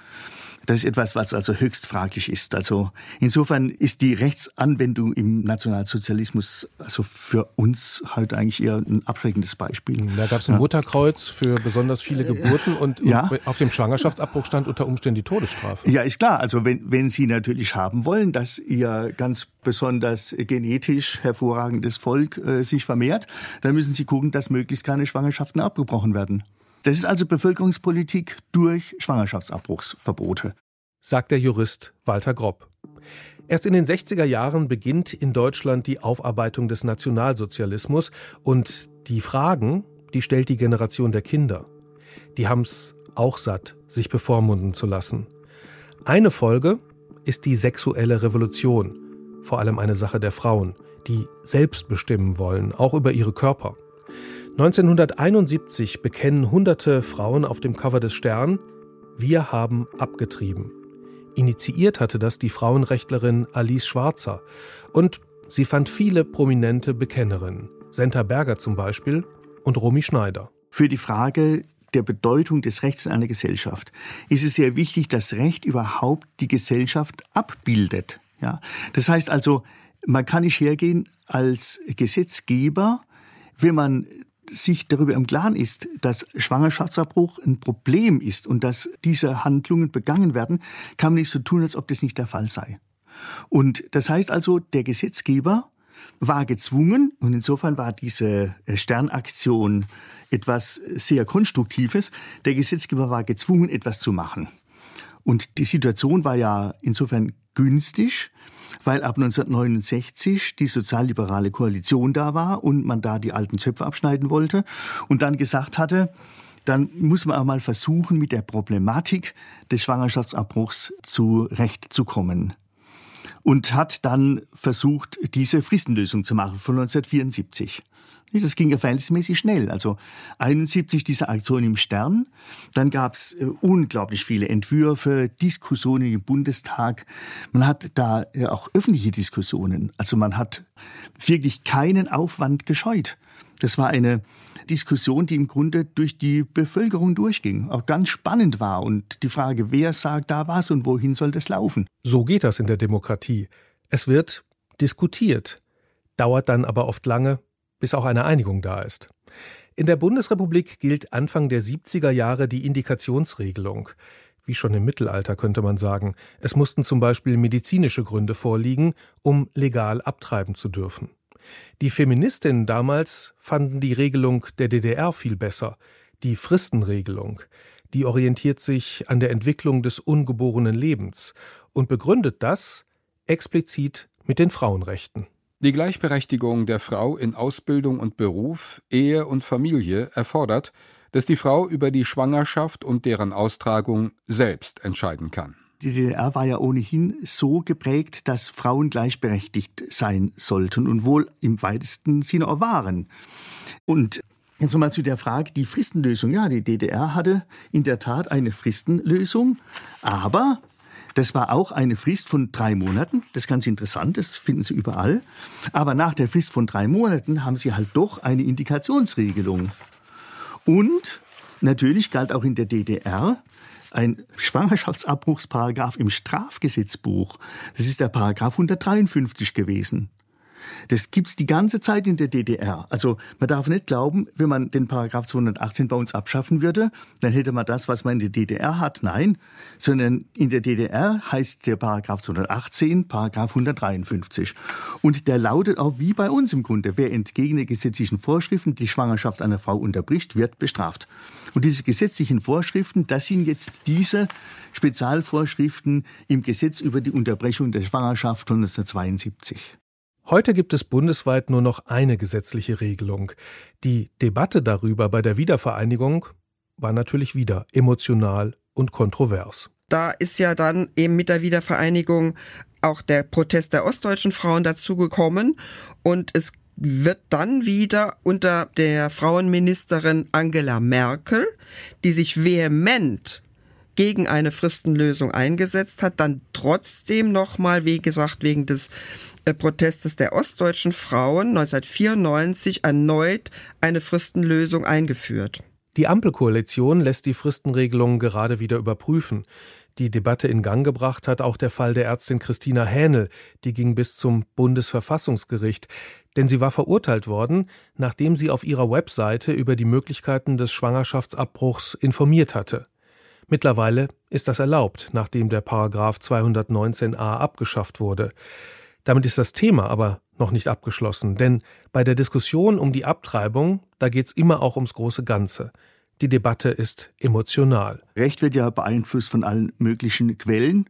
Das ist etwas, was also höchst fraglich ist. Also insofern ist die Rechtsanwendung im Nationalsozialismus also für uns halt eigentlich eher ein abschreckendes Beispiel. Da gab es ein ja. Mutterkreuz für besonders viele Geburten und ja. auf dem Schwangerschaftsabbruch stand unter Umständen die Todesstrafe. Ja, ist klar. Also wenn, wenn Sie natürlich haben wollen, dass Ihr ganz besonders genetisch hervorragendes Volk äh, sich vermehrt, dann müssen Sie gucken, dass möglichst keine Schwangerschaften abgebrochen werden. Das ist also Bevölkerungspolitik durch Schwangerschaftsabbruchsverbote. Sagt der Jurist Walter Gropp. Erst in den 60er Jahren beginnt in Deutschland die Aufarbeitung des Nationalsozialismus und die Fragen, die stellt die Generation der Kinder. Die haben's auch satt, sich bevormunden zu lassen. Eine Folge ist die sexuelle Revolution, vor allem eine Sache der Frauen, die selbst bestimmen wollen, auch über ihre Körper. 1971 bekennen hunderte Frauen auf dem Cover des Stern, wir haben abgetrieben. Initiiert hatte das die Frauenrechtlerin Alice Schwarzer. Und sie fand viele prominente Bekennerinnen. Senta Berger zum Beispiel und Romy Schneider. Für die Frage der Bedeutung des Rechts in einer Gesellschaft ist es sehr wichtig, dass Recht überhaupt die Gesellschaft abbildet. Ja, das heißt also, man kann nicht hergehen als Gesetzgeber, wenn man sich darüber im Klaren ist, dass Schwangerschaftsabbruch ein Problem ist und dass diese Handlungen begangen werden, kann man nicht so tun, als ob das nicht der Fall sei. Und das heißt also, der Gesetzgeber war gezwungen, und insofern war diese äh, Sternaktion etwas sehr Konstruktives, der Gesetzgeber war gezwungen, etwas zu machen. Und die Situation war ja insofern günstig, weil ab 1969 die sozialliberale Koalition da war und man da die alten Zöpfe abschneiden wollte und dann gesagt hatte, dann muss man auch mal versuchen, mit der Problematik des Schwangerschaftsabbruchs zurechtzukommen. Und hat dann versucht, diese Fristenlösung zu machen von 1974. Das ging ja verhältnismäßig schnell. Also 71 diese Aktion im Stern. Dann gab es äh, unglaublich viele Entwürfe, Diskussionen im Bundestag. Man hat da äh, auch öffentliche Diskussionen. Also man hat wirklich keinen Aufwand gescheut. Das war eine Diskussion, die im Grunde durch die Bevölkerung durchging, auch ganz spannend war und die Frage, wer sagt da was und wohin soll das laufen? So geht das in der Demokratie. Es wird diskutiert, dauert dann aber oft lange, bis auch eine Einigung da ist. In der Bundesrepublik gilt Anfang der 70er Jahre die Indikationsregelung. Wie schon im Mittelalter könnte man sagen. Es mussten zum Beispiel medizinische Gründe vorliegen, um legal abtreiben zu dürfen. Die Feministinnen damals fanden die Regelung der DDR viel besser, die Fristenregelung. Die orientiert sich an der Entwicklung des ungeborenen Lebens und begründet das explizit mit den Frauenrechten. Die Gleichberechtigung der Frau in Ausbildung und Beruf, Ehe und Familie erfordert, dass die Frau über die Schwangerschaft und deren Austragung selbst entscheiden kann. Die DDR war ja ohnehin so geprägt, dass Frauen gleichberechtigt sein sollten und wohl im weitesten Sinne auch waren. Und Jetzt nochmal zu der Frage, die Fristenlösung. Ja, die DDR hatte in der Tat eine Fristenlösung, aber das war auch eine Frist von drei Monaten. Das ist ganz interessant, das finden Sie überall. Aber nach der Frist von drei Monaten haben Sie halt doch eine Indikationsregelung. Und natürlich galt auch in der DDR ein Schwangerschaftsabbruchsparagraf im Strafgesetzbuch. Das ist der Paragraph 153 gewesen. Das gibt's die ganze Zeit in der DDR. Also man darf nicht glauben, wenn man den Paragraph 218 bei uns abschaffen würde, dann hätte man das, was man in der DDR hat. Nein, sondern in der DDR heißt der Paragraph 218 Paragraph 153. Und der lautet auch wie bei uns im Grunde. Wer entgegen der gesetzlichen Vorschriften die Schwangerschaft einer Frau unterbricht, wird bestraft. Und diese gesetzlichen Vorschriften, das sind jetzt diese Spezialvorschriften im Gesetz über die Unterbrechung der Schwangerschaft von 1972. Heute gibt es bundesweit nur noch eine gesetzliche Regelung. Die Debatte darüber bei der Wiedervereinigung war natürlich wieder emotional und kontrovers. Da ist ja dann eben mit der Wiedervereinigung auch der Protest der ostdeutschen Frauen dazugekommen und es wird dann wieder unter der Frauenministerin Angela Merkel, die sich vehement gegen eine Fristenlösung eingesetzt hat, dann trotzdem nochmal, wie gesagt, wegen des Protestes der ostdeutschen Frauen 1994 erneut eine Fristenlösung eingeführt. Die Ampelkoalition lässt die Fristenregelung gerade wieder überprüfen. Die Debatte in Gang gebracht hat auch der Fall der Ärztin Christina Hähnel, die ging bis zum Bundesverfassungsgericht, denn sie war verurteilt worden, nachdem sie auf ihrer Webseite über die Möglichkeiten des Schwangerschaftsabbruchs informiert hatte. Mittlerweile ist das erlaubt, nachdem der Paragraph 219a abgeschafft wurde. Damit ist das Thema aber noch nicht abgeschlossen, denn bei der Diskussion um die Abtreibung, da geht es immer auch ums große Ganze. Die Debatte ist emotional. Recht wird ja beeinflusst von allen möglichen Quellen.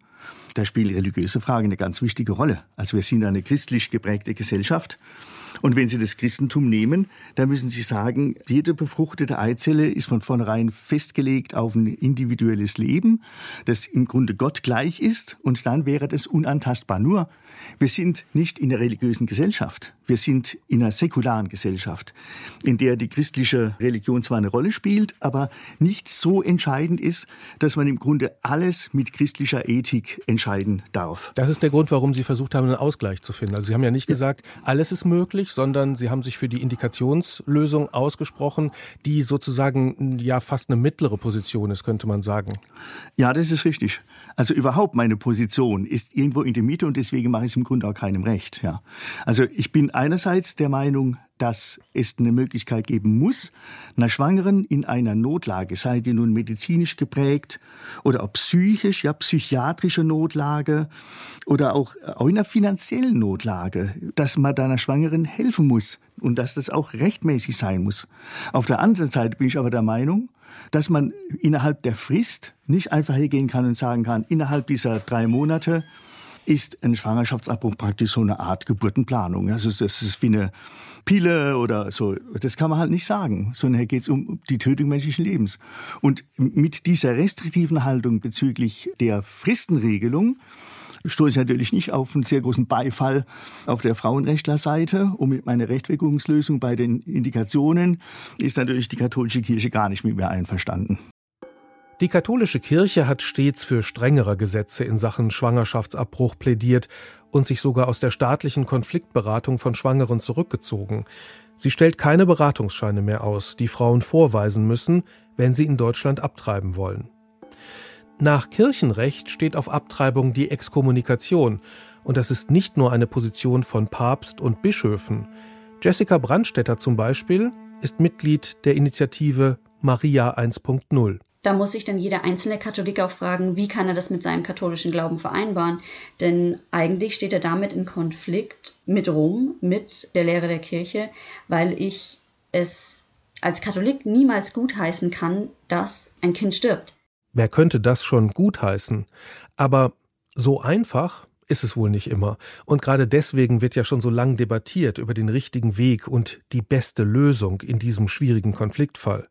Da spielen religiöse Fragen eine ganz wichtige Rolle. Also wir sind eine christlich geprägte Gesellschaft. Und wenn Sie das Christentum nehmen, dann müssen Sie sagen, jede befruchtete Eizelle ist von vornherein festgelegt auf ein individuelles Leben, das im Grunde Gott gleich ist. Und dann wäre das unantastbar. Nur, wir sind nicht in der religiösen Gesellschaft. Wir sind in einer säkularen Gesellschaft, in der die christliche Religion zwar eine Rolle spielt, aber nicht so entscheidend ist, dass man im Grunde alles mit christlicher Ethik entscheiden darf. Das ist der Grund, warum Sie versucht haben, einen Ausgleich zu finden. Also Sie haben ja nicht gesagt, alles ist möglich, sondern Sie haben sich für die Indikationslösung ausgesprochen, die sozusagen ja fast eine mittlere Position ist, könnte man sagen. Ja, das ist richtig. Also überhaupt meine Position ist irgendwo in der Mitte und deswegen mache ich es im Grunde auch keinem recht. Ja. Also ich bin einerseits der Meinung, dass es eine Möglichkeit geben muss, einer Schwangeren in einer Notlage, sei die nun medizinisch geprägt oder auch psychisch, ja psychiatrische Notlage oder auch, auch in einer finanziellen Notlage, dass man deiner Schwangeren helfen muss und dass das auch rechtmäßig sein muss. Auf der anderen Seite bin ich aber der Meinung, dass man innerhalb der Frist nicht einfach hergehen kann und sagen kann, innerhalb dieser drei Monate ist ein Schwangerschaftsabbruch praktisch so eine Art Geburtenplanung. Also das ist wie eine Pille oder so. Das kann man halt nicht sagen, sondern hier geht es um die Tötung menschlichen Lebens. Und mit dieser restriktiven Haltung bezüglich der Fristenregelung stoße ich natürlich nicht auf einen sehr großen Beifall auf der Frauenrechtlerseite. Und mit meiner Rechtwirkungslösung bei den Indikationen ist natürlich die katholische Kirche gar nicht mit mir einverstanden. Die katholische Kirche hat stets für strengere Gesetze in Sachen Schwangerschaftsabbruch plädiert und sich sogar aus der staatlichen Konfliktberatung von Schwangeren zurückgezogen. Sie stellt keine Beratungsscheine mehr aus, die Frauen vorweisen müssen, wenn sie in Deutschland abtreiben wollen. Nach Kirchenrecht steht auf Abtreibung die Exkommunikation, und das ist nicht nur eine Position von Papst und Bischöfen. Jessica Brandstetter zum Beispiel ist Mitglied der Initiative Maria 1.0. Da muss sich dann jeder einzelne Katholik auch fragen, wie kann er das mit seinem katholischen Glauben vereinbaren? Denn eigentlich steht er damit in Konflikt mit Rom, mit der Lehre der Kirche, weil ich es als Katholik niemals gutheißen kann, dass ein Kind stirbt. Wer könnte das schon gutheißen? Aber so einfach ist es wohl nicht immer. Und gerade deswegen wird ja schon so lang debattiert über den richtigen Weg und die beste Lösung in diesem schwierigen Konfliktfall.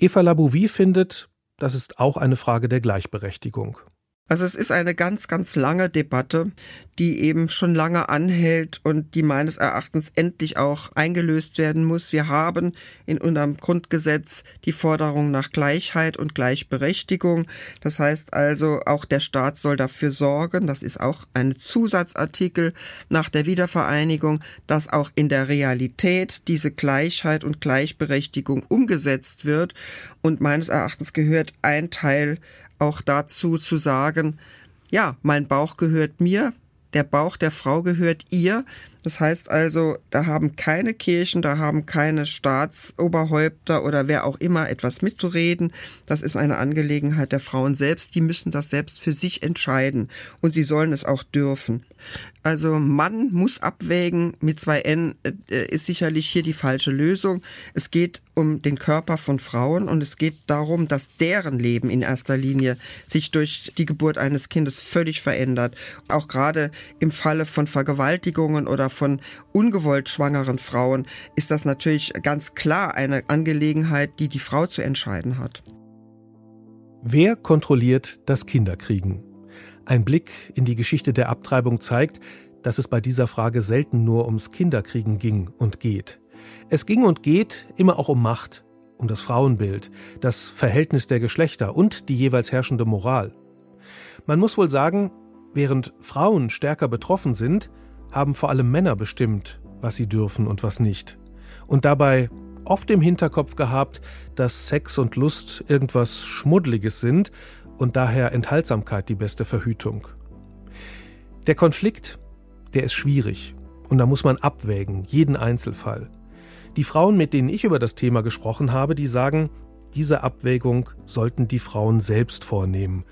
Eva Labouvie findet, das ist auch eine Frage der Gleichberechtigung. Also es ist eine ganz, ganz lange Debatte, die eben schon lange anhält und die meines Erachtens endlich auch eingelöst werden muss. Wir haben in unserem Grundgesetz die Forderung nach Gleichheit und Gleichberechtigung. Das heißt also, auch der Staat soll dafür sorgen, das ist auch ein Zusatzartikel nach der Wiedervereinigung, dass auch in der Realität diese Gleichheit und Gleichberechtigung umgesetzt wird. Und meines Erachtens gehört ein Teil auch dazu zu sagen, ja, mein Bauch gehört mir, der Bauch der Frau gehört ihr. Das heißt also, da haben keine Kirchen, da haben keine Staatsoberhäupter oder wer auch immer etwas mitzureden. Das ist eine Angelegenheit der Frauen selbst. Die müssen das selbst für sich entscheiden und sie sollen es auch dürfen. Also Mann muss abwägen mit zwei N äh, ist sicherlich hier die falsche Lösung. Es geht um den Körper von Frauen und es geht darum, dass deren Leben in erster Linie sich durch die Geburt eines Kindes völlig verändert. Auch gerade im Falle von Vergewaltigungen oder von ungewollt schwangeren Frauen ist das natürlich ganz klar eine Angelegenheit, die die Frau zu entscheiden hat. Wer kontrolliert das Kinderkriegen? Ein Blick in die Geschichte der Abtreibung zeigt, dass es bei dieser Frage selten nur ums Kinderkriegen ging und geht. Es ging und geht immer auch um Macht, um das Frauenbild, das Verhältnis der Geschlechter und die jeweils herrschende Moral. Man muss wohl sagen, während Frauen stärker betroffen sind, haben vor allem Männer bestimmt, was sie dürfen und was nicht. Und dabei oft im Hinterkopf gehabt, dass Sex und Lust irgendwas Schmuddliges sind und daher Enthaltsamkeit die beste Verhütung. Der Konflikt, der ist schwierig und da muss man abwägen, jeden Einzelfall. Die Frauen, mit denen ich über das Thema gesprochen habe, die sagen, diese Abwägung sollten die Frauen selbst vornehmen.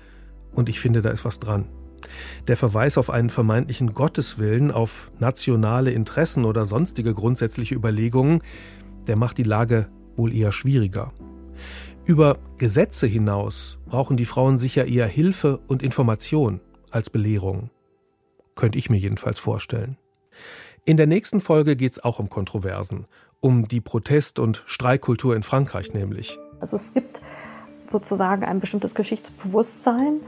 Und ich finde, da ist was dran. Der Verweis auf einen vermeintlichen Gotteswillen, auf nationale Interessen oder sonstige grundsätzliche Überlegungen, der macht die Lage wohl eher schwieriger. Über Gesetze hinaus brauchen die Frauen sicher eher Hilfe und Information als Belehrung. Könnte ich mir jedenfalls vorstellen. In der nächsten Folge geht es auch um Kontroversen, um die Protest- und Streikkultur in Frankreich nämlich. Also es gibt sozusagen ein bestimmtes Geschichtsbewusstsein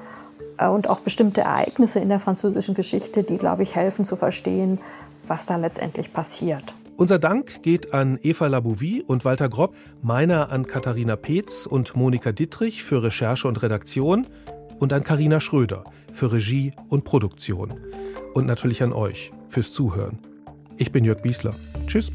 und auch bestimmte Ereignisse in der französischen Geschichte, die, glaube ich, helfen zu verstehen, was da letztendlich passiert. Unser Dank geht an Eva Labouvie und Walter Gropp, meiner an Katharina Peetz und Monika Dittrich für Recherche und Redaktion und an Karina Schröder für Regie und Produktion. Und natürlich an euch fürs Zuhören. Ich bin Jörg Biesler. Tschüss.